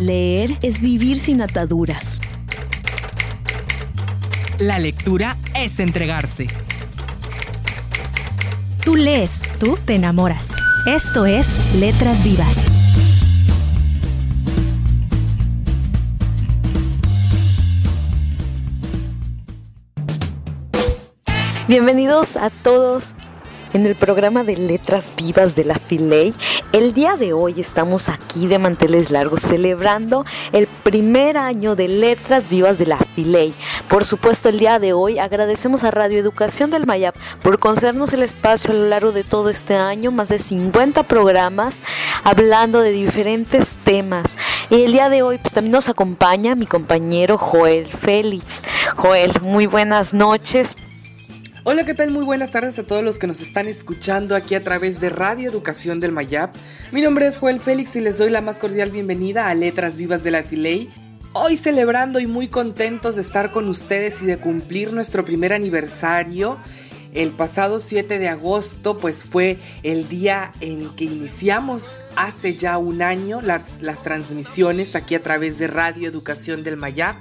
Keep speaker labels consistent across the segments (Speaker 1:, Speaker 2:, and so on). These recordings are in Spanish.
Speaker 1: Leer es vivir sin ataduras.
Speaker 2: La lectura es entregarse.
Speaker 1: Tú lees, tú te enamoras. Esto es Letras Vivas. Bienvenidos a todos en el programa de Letras Vivas de la Filey. El día de hoy estamos aquí de manteles largos celebrando el primer año de Letras Vivas de la Filey. Por supuesto, el día de hoy agradecemos a Radio Educación del Mayap por concedernos el espacio a lo largo de todo este año, más de 50 programas hablando de diferentes temas. Y el día de hoy pues también nos acompaña mi compañero Joel Félix. Joel, muy buenas noches.
Speaker 3: Hola, ¿qué tal? Muy buenas tardes a todos los que nos están escuchando aquí a través de Radio Educación del Mayap. Mi nombre es Joel Félix y les doy la más cordial bienvenida a Letras Vivas de la Filey. Hoy celebrando y muy contentos de estar con ustedes y de cumplir nuestro primer aniversario. El pasado 7 de agosto pues fue el día en que iniciamos hace ya un año las, las transmisiones aquí a través de Radio Educación del Mayap.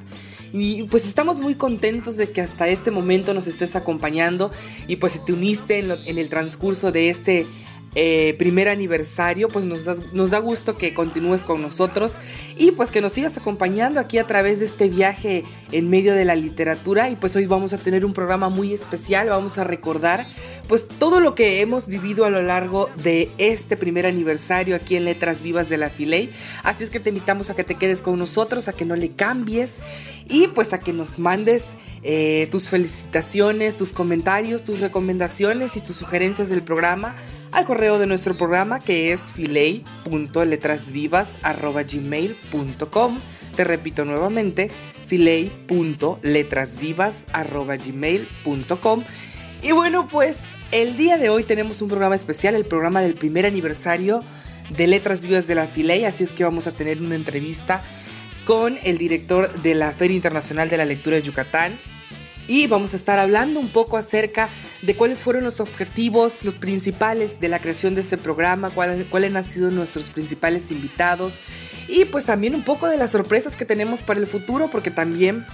Speaker 3: Y pues estamos muy contentos de que hasta este momento nos estés acompañando. Y pues si te uniste en, en el transcurso de este eh, primer aniversario, pues nos, nos da gusto que continúes con nosotros y pues que nos sigas acompañando aquí a través de este viaje en medio de la literatura. Y pues hoy vamos a tener un programa muy especial, vamos a recordar pues todo lo que hemos vivido a lo largo de este primer aniversario aquí en Letras Vivas de la Filey, así es que te invitamos a que te quedes con nosotros, a que no le cambies y pues a que nos mandes eh, tus felicitaciones, tus comentarios, tus recomendaciones y tus sugerencias del programa al correo de nuestro programa que es filey.letrasvivas.gmail.com Te repito nuevamente, filey.letrasvivas.gmail.com Y bueno, pues el día de hoy tenemos un programa especial, el programa del primer aniversario de Letras Vivas de la Filey, así es que vamos a tener una entrevista con el director de la Feria Internacional de la Lectura de Yucatán, y vamos a estar hablando un poco acerca de cuáles fueron los objetivos, los principales de la creación de este programa, cuáles, cuáles han sido nuestros principales invitados y pues también un poco de las sorpresas que tenemos para el futuro porque también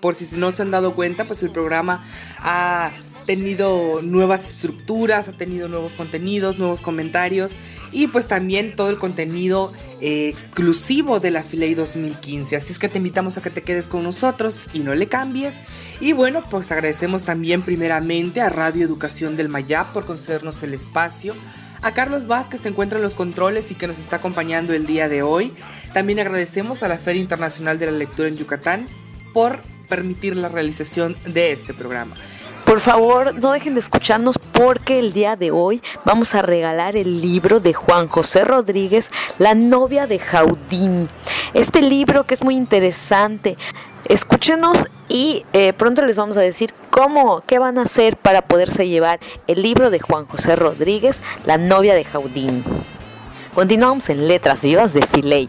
Speaker 3: por si no se han dado cuenta, pues el programa ha tenido nuevas estructuras, ha tenido nuevos contenidos, nuevos comentarios y pues también todo el contenido eh, exclusivo de la Filey 2015. Así es que te invitamos a que te quedes con nosotros y no le cambies. Y bueno, pues agradecemos también primeramente a Radio Educación del Mayap por concedernos el espacio a Carlos Vázquez se encuentra en los controles y que nos está acompañando el día de hoy. También agradecemos a la Feria Internacional de la Lectura en Yucatán por permitir la realización de este programa.
Speaker 1: Por favor, no dejen de escucharnos porque el día de hoy vamos a regalar el libro de Juan José Rodríguez, La novia de Jaudín. Este libro que es muy interesante. Escúchenos y eh, pronto les vamos a decir cómo, qué van a hacer para poderse llevar el libro de Juan José Rodríguez, La novia de Jaudín. Continuamos en Letras Vivas de Filey.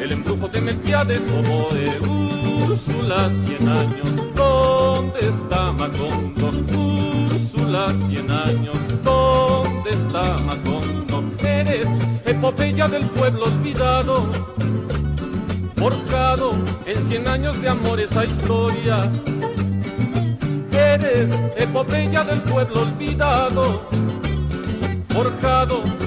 Speaker 4: el embrujo de Melquiades, oboe, Úrsula, cien años, ¿dónde está Macondo? Úrsula, cien años, ¿dónde está Macondo? Eres epopeya del pueblo olvidado, forjado en cien años de amor esa historia. Eres epopeya del pueblo olvidado, forjado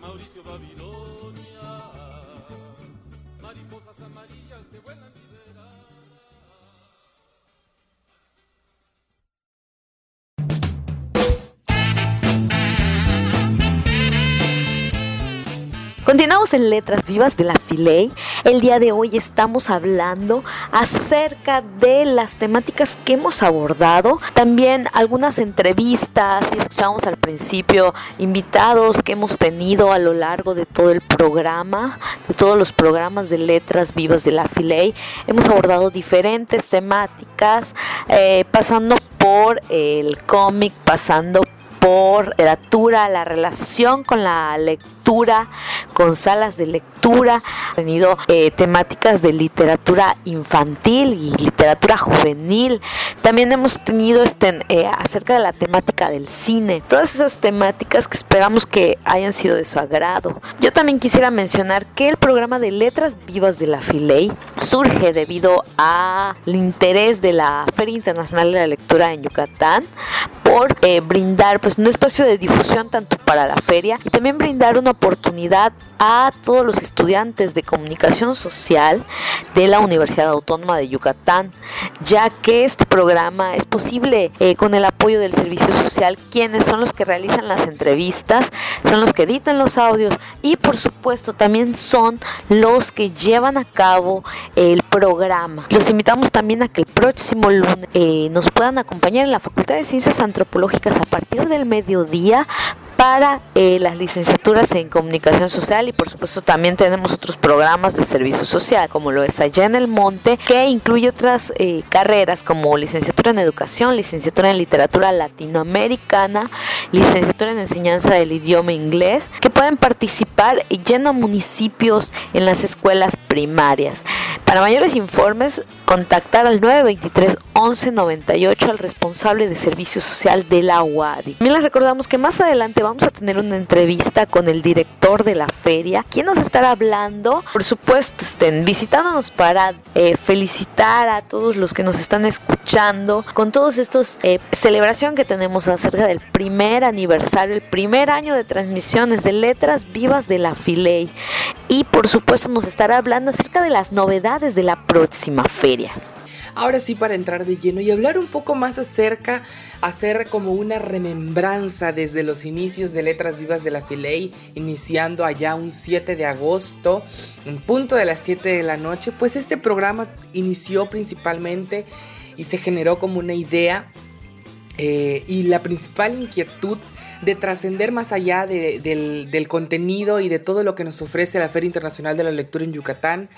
Speaker 4: Mauricio Babilonia. Mariposas amarillas que vuelan
Speaker 1: Continuamos en Letras Vivas de la Filey. El día de hoy estamos hablando acerca de las temáticas que hemos abordado, también algunas entrevistas y escuchamos al principio invitados que hemos tenido a lo largo de todo el programa, de todos los programas de Letras Vivas de la Filey. Hemos abordado diferentes temáticas, eh, pasando por el cómic, pasando por literatura, la relación con la lectura, con salas de lectura, ha tenido eh, temáticas de literatura infantil y literatura juvenil. También hemos tenido este, eh, acerca de la temática del cine, todas esas temáticas que esperamos que hayan sido de su agrado. Yo también quisiera mencionar que el programa de Letras Vivas de la Filey surge debido al interés de la Feria Internacional de la Lectura en Yucatán por eh, brindar pues un espacio de difusión tanto para la feria y también brindar una oportunidad a todos los estudiantes de comunicación social de la Universidad Autónoma de Yucatán, ya que este programa es posible eh, con el apoyo del servicio social, quienes son los que realizan las entrevistas, son los que editan los audios y por supuesto también son los que llevan a cabo el programa. Los invitamos también a que el próximo lunes eh, nos puedan acompañar en la Facultad de Ciencias Antropológicas a partir del mediodía para eh, las licenciaturas en comunicación social y por supuesto también tenemos otros programas de servicio social como lo es allá en el monte que incluye otras eh, carreras como licenciatura en educación, licenciatura en literatura latinoamericana, licenciatura en enseñanza del idioma inglés que pueden participar yendo a municipios en las escuelas primarias. Para mayores informes contactar al 923 1198 al responsable de servicio social de la UADI. También les recordamos que más adelante vamos a tener una entrevista con el director de la feria, quien nos estará hablando, por supuesto, estén visitándonos para eh, felicitar a todos los que nos están escuchando con todos estos eh, celebración que tenemos acerca del primer aniversario, el primer año de transmisiones de letras vivas de la Filey. Y por supuesto nos estará hablando acerca de las novedades de la próxima feria.
Speaker 3: Ahora sí, para entrar de lleno y hablar un poco más acerca, hacer como una remembranza desde los inicios de Letras Vivas de la Filey, iniciando allá un 7 de agosto, en punto de las 7 de la noche, pues este programa inició principalmente y se generó como una idea eh, y la principal inquietud de trascender más allá de, del, del contenido y de todo lo que nos ofrece la Feria Internacional de la Lectura en Yucatán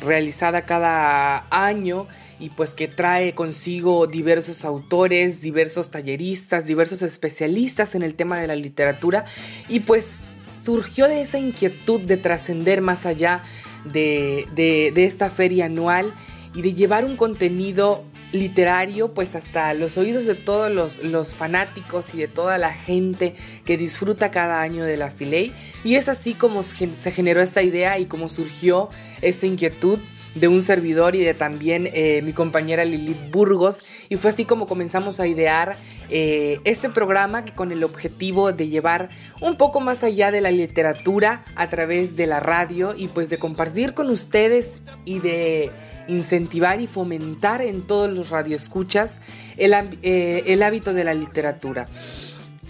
Speaker 3: realizada cada año y pues que trae consigo diversos autores, diversos talleristas, diversos especialistas en el tema de la literatura. Y pues surgió de esa inquietud de trascender más allá de, de, esta feria anual y de llevar un contenido literario pues hasta los oídos de todos los, los, fanáticos y de toda la gente que disfruta cada año de la Filey y es así como se generó esta idea y como surgió esta inquietud de un servidor y de también eh, mi compañera Lilith Burgos. Y fue así como comenzamos a idear eh, este programa con el objetivo de llevar un poco más allá de la literatura a través de la radio y pues de compartir con ustedes y de incentivar y fomentar en todos los radioescuchas el, eh, el hábito de la literatura.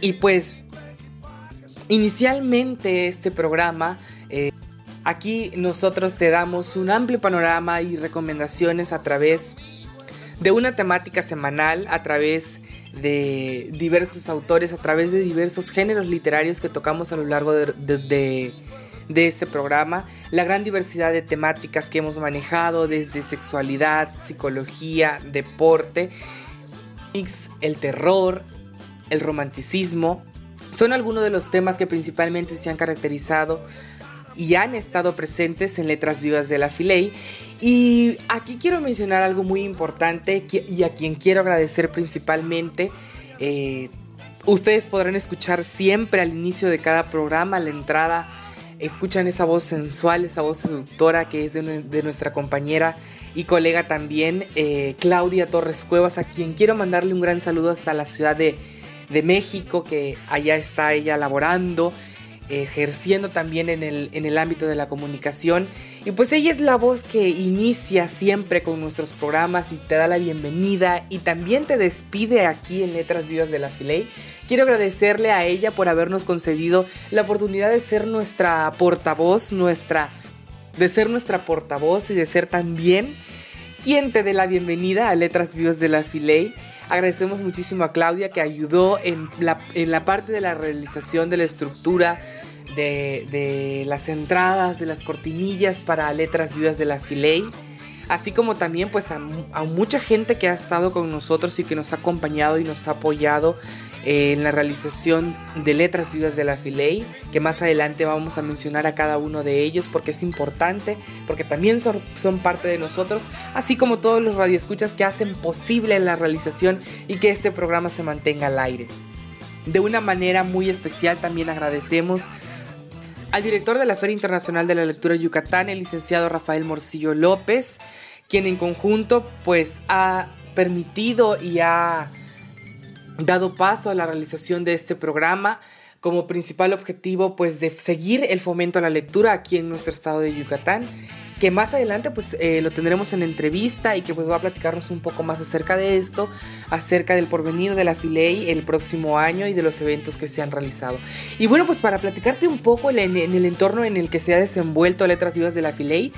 Speaker 3: Y pues inicialmente este programa Aquí nosotros te damos un amplio panorama y recomendaciones a través de una temática semanal, a través de diversos autores, a través de diversos géneros literarios que tocamos a lo largo de, este programa, la gran diversidad de temáticas que hemos manejado desde sexualidad, psicología, deporte, el terror, el romanticismo, son algunos de los temas que principalmente se han caracterizado y han estado presentes en Letras Vivas de la Filey. Y aquí quiero mencionar algo muy importante y a quien quiero agradecer principalmente. Eh, ustedes podrán escuchar siempre al inicio de cada programa, la entrada, escuchan esa voz sensual, esa voz seductora que es de, nuestra compañera y colega también, eh, Claudia Torres Cuevas, a quien quiero mandarle un gran saludo hasta la ciudad de, de México, que allá está ella laborando ejerciendo también en el, en el ámbito de la comunicación. Y pues ella es la voz que inicia siempre con nuestros programas y te da la bienvenida y también te despide aquí en Letras Vivas de la Filey. Quiero agradecerle a ella por habernos concedido la oportunidad de ser nuestra portavoz, nuestra de ser nuestra portavoz y de ser también quien te dé la bienvenida a Letras Vivas de la Filey. Agradecemos muchísimo a Claudia que ayudó en la, en la parte de la realización de la estructura, de, las entradas, de las cortinillas para letras vivas de la Filey. Así como también pues a, mucha gente que ha estado con nosotros y que nos ha acompañado y nos ha apoyado en la realización de letras vivas de la Filey, que más adelante vamos a mencionar a cada uno de ellos porque es importante, porque también son, son parte de nosotros, así como todos los radioescuchas que hacen posible la realización y que este programa se mantenga al aire. De una manera muy especial también agradecemos al director de la Feria Internacional de la Lectura Yucatán, el licenciado Rafael Morcillo López, quien en conjunto pues ha permitido y ha dado paso a la realización de este programa como principal objetivo pues de seguir el fomento a la lectura aquí en nuestro estado de Yucatán que más adelante pues eh, lo tendremos en entrevista y que pues va a platicarnos un poco más acerca de esto, acerca del porvenir de la Filey el próximo año y de los eventos que se han realizado. Y bueno, pues para platicarte un poco en, el entorno en el que se ha desenvuelto Letras Vivas de la Filey,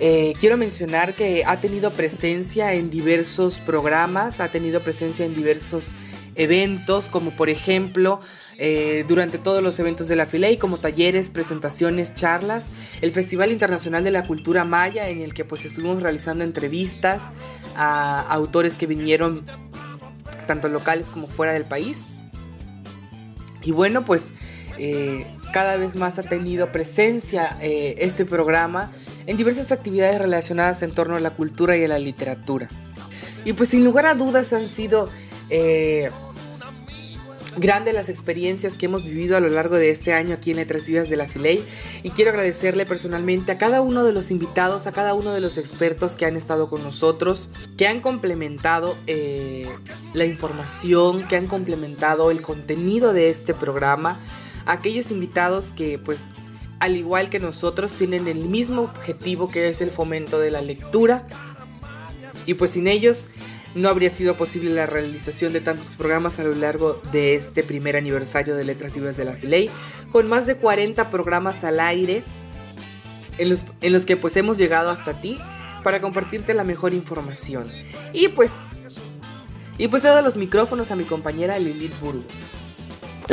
Speaker 3: eh, quiero mencionar que ha tenido presencia en diversos programas, ha tenido presencia en diversos eventos, como por ejemplo eh, durante todos los eventos de la Filey, como talleres, presentaciones, charlas, el Festival Internacional de la Cultura Maya, en el que pues estuvimos realizando entrevistas a autores que vinieron tanto locales como fuera del país. Y bueno, pues eh, cada vez más ha tenido presencia eh, este programa en diversas actividades relacionadas en torno a la cultura y a la literatura. Y pues sin lugar a dudas han sido grandes las experiencias que hemos vivido a lo largo de este año aquí en Letras Vivas de la Filey. Y quiero agradecerle personalmente a cada uno de los invitados, a cada uno de los expertos que han estado con nosotros, que han complementado eh, la información, que han complementado el contenido de este programa, aquellos invitados que pues al igual que nosotros tienen el mismo objetivo que es el fomento de la lectura. Y pues sin ellos no habría sido posible la realización de tantos programas a lo largo de este primer aniversario de Letras Vivas de la Filey, con más de 40 programas al aire en los, que pues hemos llegado hasta ti para compartirte la mejor información. Y pues, y pues he dado los micrófonos a mi compañera Lilith Burgos.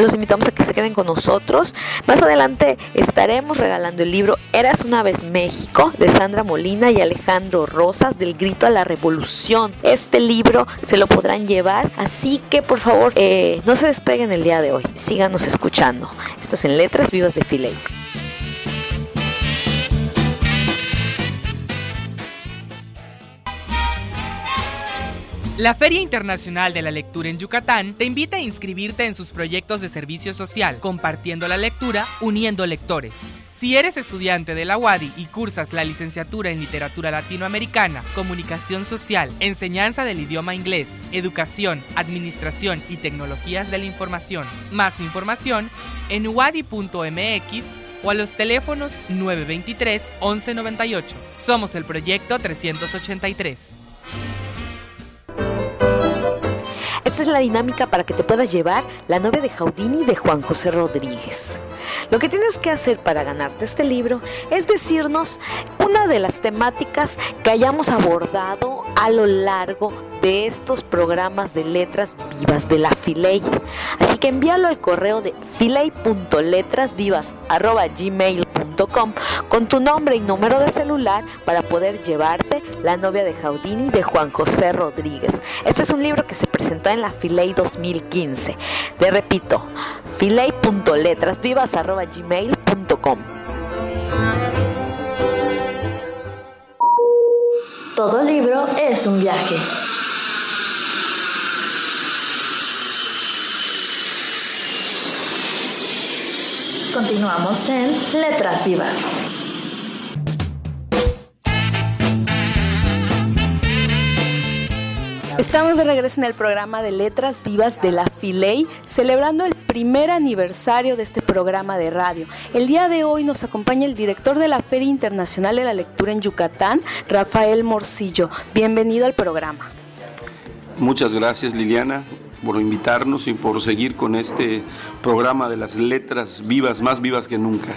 Speaker 5: Los invitamos a que se queden con nosotros. Más adelante estaremos regalando el libro Eras una vez México de Sandra Molina y Alejandro Rosas del Grito a la Revolución. Este libro se lo podrán llevar, así que por favor eh, no se despeguen el día de hoy, síganos escuchando. Estás en Letras Vivas de Filey.
Speaker 3: La Feria Internacional de la Lectura en Yucatán te invita a inscribirte en sus proyectos de servicio social, compartiendo la lectura, uniendo lectores. Si eres estudiante de la UADI y cursas la licenciatura en Literatura Latinoamericana, Comunicación Social, Enseñanza del Idioma Inglés, Educación, Administración y Tecnologías de la Información, más información en uadi.mx o a los teléfonos 923 1198. Somos el proyecto 383.
Speaker 5: Es la dinámica para que te puedas llevar la novia de Jaudini de Juan José Rodríguez. Lo que tienes que hacer para ganarte este libro es decirnos una de las temáticas que hayamos abordado a lo largo de estos programas de letras vivas de la Filey. Así que envíalo al correo de filey.letrasvivas.gmail.com con tu nombre y número de celular para poder llevarte La novia de Jaudini de Juan José Rodríguez. Este es un libro que se presentó en la Filey 2015. Te repito, filey.letrasvivas.gmail.com
Speaker 6: Todo libro es un viaje. Continuamos en Letras Vivas.
Speaker 5: Estamos de regreso en el programa de Letras Vivas de la Filey, celebrando el primer aniversario de este programa de radio. El día de hoy nos acompaña el director de la Feria Internacional de la Lectura en Yucatán, Rafael Morcillo. Bienvenido al programa.
Speaker 7: Muchas gracias Liliana por invitarnos y por seguir con este programa de las letras vivas, más vivas que nunca.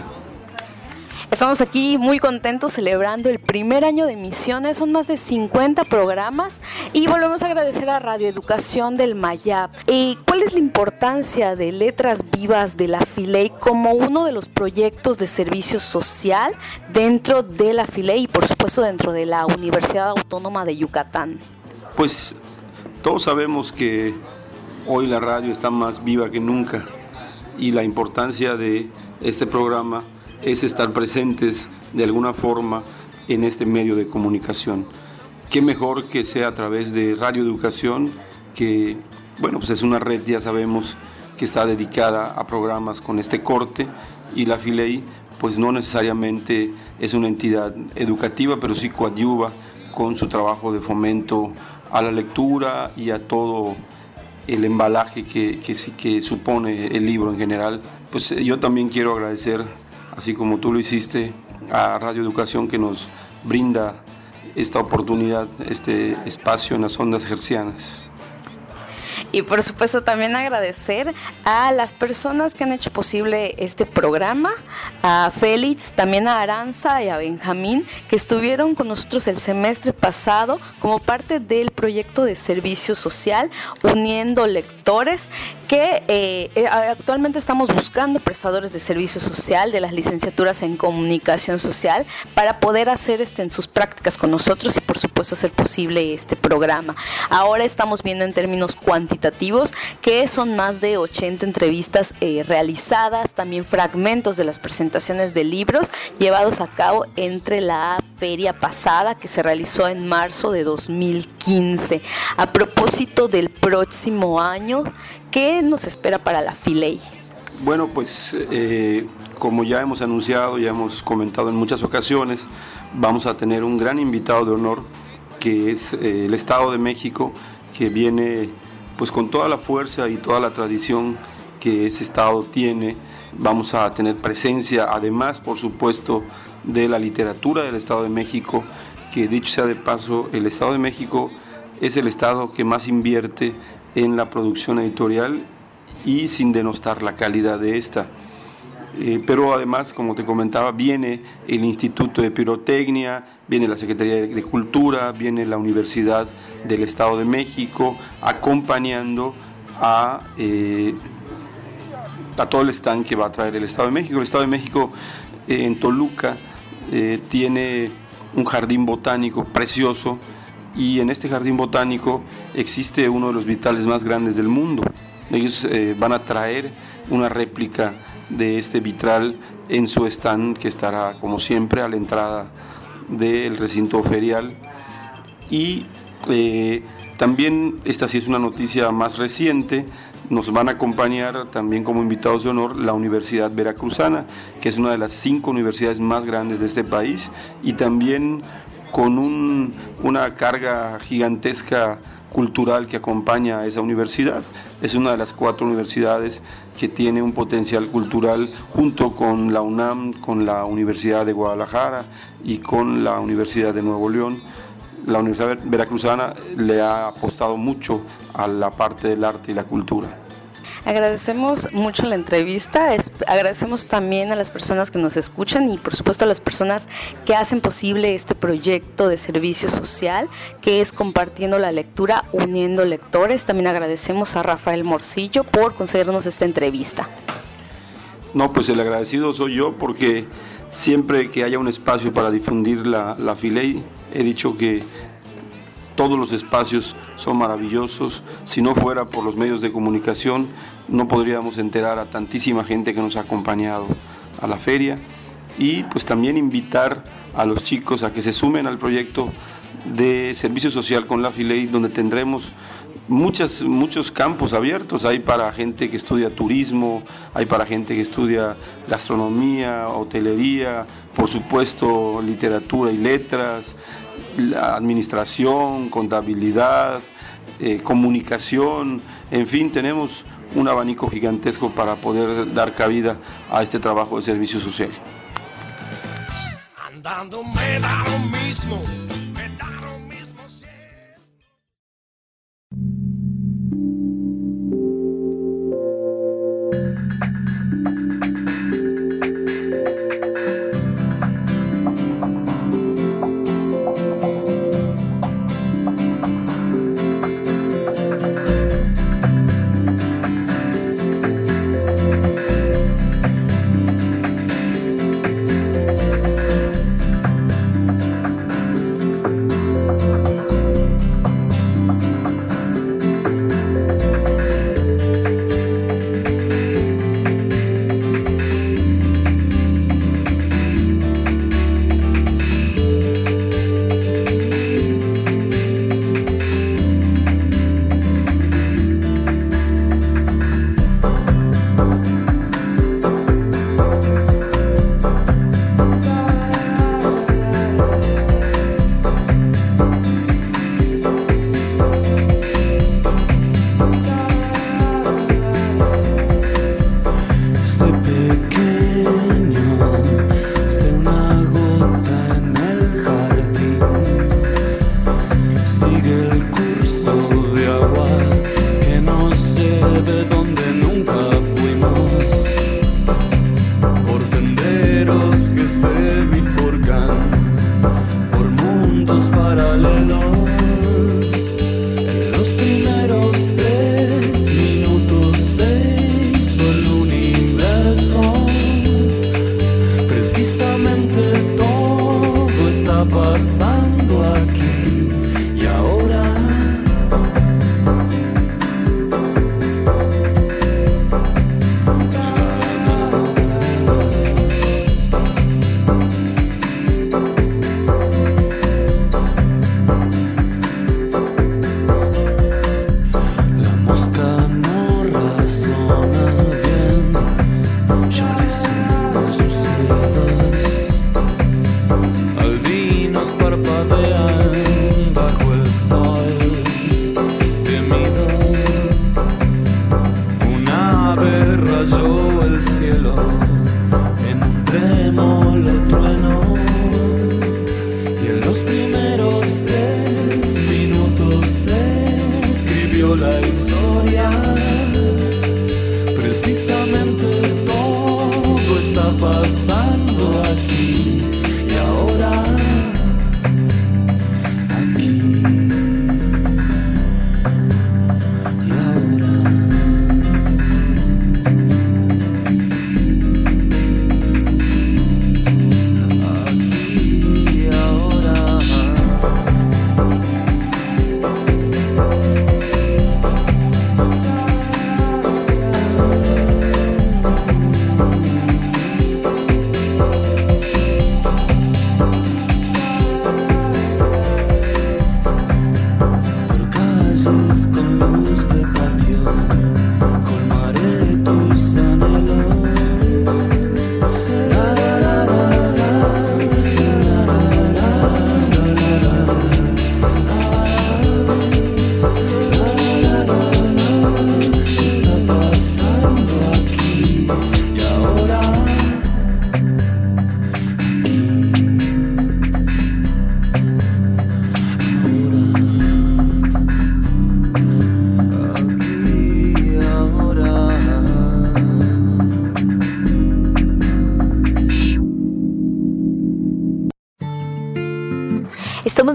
Speaker 5: Estamos aquí muy contentos celebrando el primer año de emisiones, son más de 50 programas y volvemos a agradecer a Radio Educación del Mayap. ¿Y cuál es la importancia de Letras Vivas de la Filey como uno de los proyectos de servicio social dentro de la Filey y por supuesto dentro de la Universidad Autónoma de Yucatán?
Speaker 7: Pues todos sabemos que hoy la radio está más viva que nunca y la importancia de este programa es estar presentes de alguna forma en este medio de comunicación. Qué mejor que sea a través de Radio Educación, que bueno, pues es una red, ya sabemos, que está dedicada a programas con este corte y la Filey pues no necesariamente es una entidad educativa, pero sí coadyuva con su trabajo de fomento a la lectura y a todo el embalaje que, que, que supone el libro en general. Pues yo también quiero agradecer así como tú lo hiciste, a Radio Educación que nos brinda esta oportunidad, este espacio en las ondas hercianas.
Speaker 5: Y por supuesto también agradecer a las personas que han hecho posible este programa, a Félix, también a Aranza y a Benjamín, que estuvieron con nosotros el semestre pasado como parte del proyecto de servicio social Uniendo Lectores, que eh, eh, actualmente estamos buscando prestadores de servicio social de las licenciaturas en comunicación social para poder hacer este, en sus prácticas con nosotros y por supuesto hacer posible este programa. Ahora estamos viendo en términos cuantitativos que son más de 80 entrevistas eh, realizadas, también fragmentos de las presentaciones de libros llevados a cabo entre la feria pasada que se realizó en marzo de 2015. A propósito del próximo año, ¿qué nos espera para la Filey?
Speaker 7: Bueno, pues eh, como ya hemos anunciado, ya hemos comentado en muchas ocasiones, vamos a tener un gran invitado de honor que es eh, el Estado de México, que viene pues con toda la fuerza y toda la tradición que ese Estado tiene, vamos a tener presencia, además, por supuesto, de la literatura del Estado de México, que dicho sea de paso, el Estado de México es el Estado que más invierte en la producción editorial y sin denostar la calidad de esta. Eh, pero además, como te comentaba, viene el Instituto de Pirotecnia, viene la Secretaría de Cultura, viene la Universidad del Estado de México, acompañando a, eh, a todo el stand que va a traer el Estado de México. El Estado de México eh, en Toluca tiene un jardín botánico precioso y en este jardín botánico existe uno de los vitales más grandes del mundo. Ellos van a traer una réplica de este vitral en su stand que estará como siempre a la entrada del recinto ferial. Y también esta sí es una noticia más reciente nos van a acompañar también como invitados de honor la Universidad Veracruzana, que es una de las cinco universidades más grandes de este país y también con una carga gigantesca cultural que acompaña a esa universidad. Es una de las cuatro universidades que tiene un potencial cultural junto con la UNAM, con la Universidad de Guadalajara y con la Universidad de Nuevo León la Universidad Veracruzana le ha apostado mucho a la parte del arte y la cultura.
Speaker 1: Agradecemos mucho la entrevista, agradecemos también a las personas que nos escuchan y por supuesto a las personas que hacen posible este proyecto de servicio social que es compartiendo la lectura, uniendo lectores. También agradecemos a Rafael Morcillo por concedernos esta entrevista.
Speaker 7: No, pues el agradecido soy yo porque siempre que haya un espacio para difundir la, la Filey, he dicho que todos los espacios son maravillosos. Si no fuera por los medios de comunicación, no podríamos enterar a tantísima gente que nos ha acompañado a la feria. Y pues también invitar a los chicos a que se sumen al proyecto de servicio social con la Filey, donde tendremos muchos campos abiertos. Hay para gente que estudia turismo, hay para gente que estudia gastronomía, hotelería, por supuesto literatura y letras, administración, contabilidad, eh, comunicación, en fin, tenemos un abanico gigantesco para poder dar cabida a este trabajo de servicio social. Andando me da lo mismo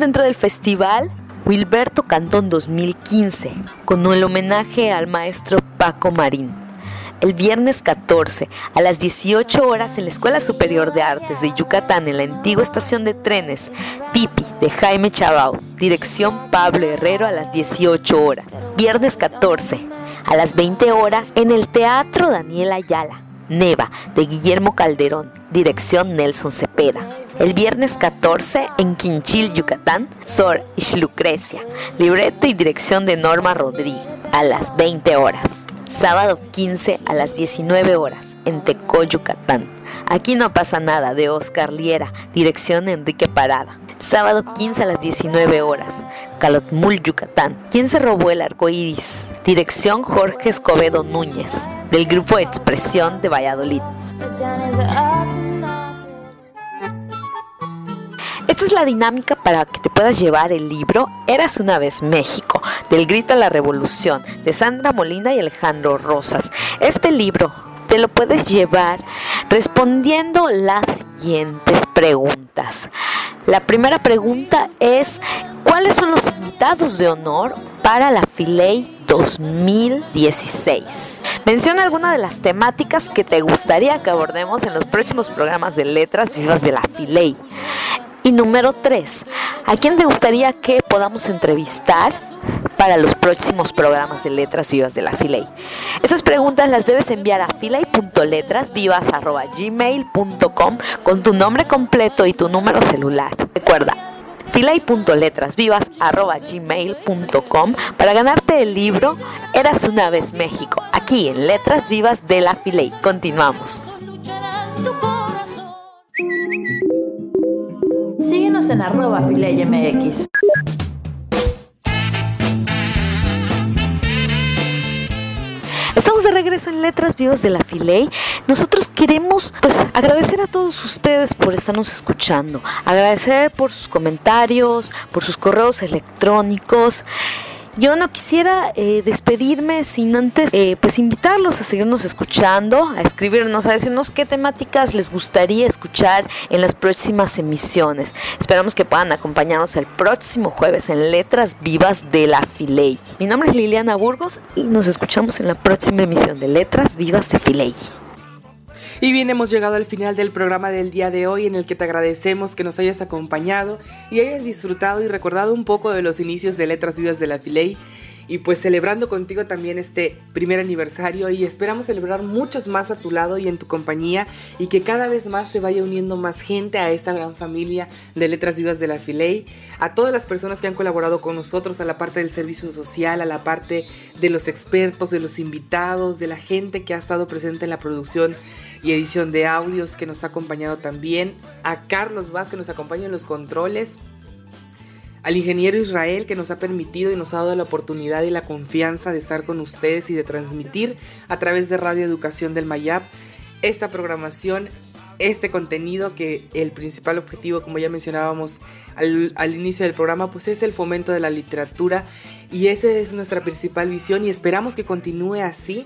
Speaker 1: dentro del festival Wilberto Cantón 2015, con el homenaje al maestro Paco Marín. El viernes 14 a las 18 horas en la Escuela Superior de Artes de Yucatán, en la antigua estación de trenes Pipi de Jaime Chabao, dirección Pablo Herrero a las 18 horas. Viernes 14 a las 20 horas en el Teatro Daniel Ayala, Neva de Guillermo Calderón, dirección Nelson Cepeda. El viernes 14 en Quinchil, Yucatán, Sor Ishlucrecia, libreto y dirección de Norma Rodríguez, a las 20 horas. Sábado 15 a las 19 horas en Tecó, Yucatán. Aquí no pasa nada de Oscar Liera, dirección Enrique Parada. Sábado 15 a las 19 horas, Calotmul, Yucatán. ¿Quién se robó el arco iris? Dirección Jorge Escobedo Núñez, del grupo Expresión de Valladolid. Esta es la dinámica para que te puedas llevar el libro Eras una vez México, del grito a la revolución, de Sandra Molina y Alejandro Rosas. Este libro te lo puedes llevar respondiendo las siguientes preguntas. La primera pregunta es, ¿cuáles son los invitados de honor para la Filey 2016? Menciona alguna de las temáticas que te gustaría que abordemos en los próximos programas de Letras Vivas de la Filey. Y número 3, ¿a quién te gustaría que podamos entrevistar para los próximos programas de Letras Vivas de la Filey? Esas preguntas las debes enviar a filey.letrasvivas.gmail.com con tu nombre completo y tu número celular. Recuerda, filey.letrasvivas.gmail.com para ganarte el libro Eras una vez México, aquí en Letras Vivas de la Filey. Continuamos.
Speaker 6: Síguenos en arroba MX.
Speaker 1: Estamos de regreso en Letras Vivas de la Filey. Nosotros queremos pues agradecer a todos ustedes por estarnos escuchando, agradecer por sus comentarios, por sus correos electrónicos. Yo no quisiera eh, despedirme sin antes eh, pues invitarlos a seguirnos escuchando, a escribirnos, a decirnos qué temáticas les gustaría escuchar en las próximas emisiones. Esperamos que puedan acompañarnos el próximo jueves en Letras Vivas de la Filey. Mi nombre es Liliana Burgos y nos escuchamos en la próxima emisión de Letras Vivas de Filey.
Speaker 3: Y bien, hemos llegado al final del programa del día de hoy en el que te agradecemos que nos hayas acompañado y hayas disfrutado y recordado un poco de los inicios de Letras Vivas de la Filey y pues celebrando contigo también este primer aniversario y esperamos celebrar muchos más a tu lado y en tu compañía y que cada vez más se vaya uniendo más gente a esta gran familia de Letras Vivas de la Filey, a todas las personas que han colaborado con nosotros, a la parte del servicio social, a la parte de los expertos, de los invitados, de la gente que ha estado presente en la producción y edición de audios que nos ha acompañado también, a Carlos Vaz que nos acompaña en los controles, al ingeniero Israel que nos ha permitido y nos ha dado la oportunidad y la confianza de estar con ustedes y de transmitir a través de Radio Educación del Mayap esta programación, este contenido que el principal objetivo, como ya mencionábamos al, al, inicio del programa, pues es el fomento de la literatura y esa es nuestra principal visión y esperamos que continúe así.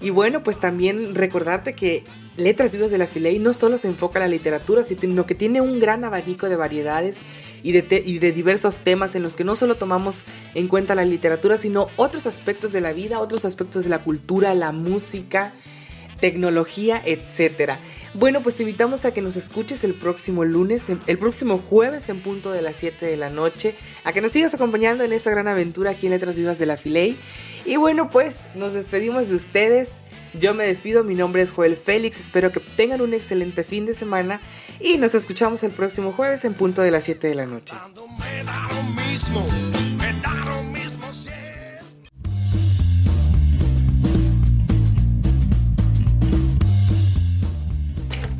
Speaker 3: Y bueno, pues también recordarte que Letras Vivas de la Filey no solo se enfoca en la literatura, sino que tiene un gran abanico de variedades y de, y de diversos temas en los que no solo tomamos en cuenta la literatura, sino otros aspectos de la vida, otros aspectos de la cultura, la música, tecnología, etcétera. Bueno, pues te invitamos a que nos escuches el próximo lunes, el próximo jueves en punto de las 7 de la noche, a que nos sigas acompañando en esta gran aventura aquí en Letras Vivas de la Filey. Y bueno, pues nos despedimos de ustedes. Yo me despido, mi nombre es Joel Félix, espero que tengan un excelente fin de semana y nos escuchamos el próximo jueves en punto de las 7 de la noche.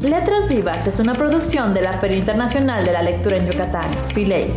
Speaker 6: Letras Vivas es una producción de la Feria Internacional de la Lectura en Yucatán, FILEI.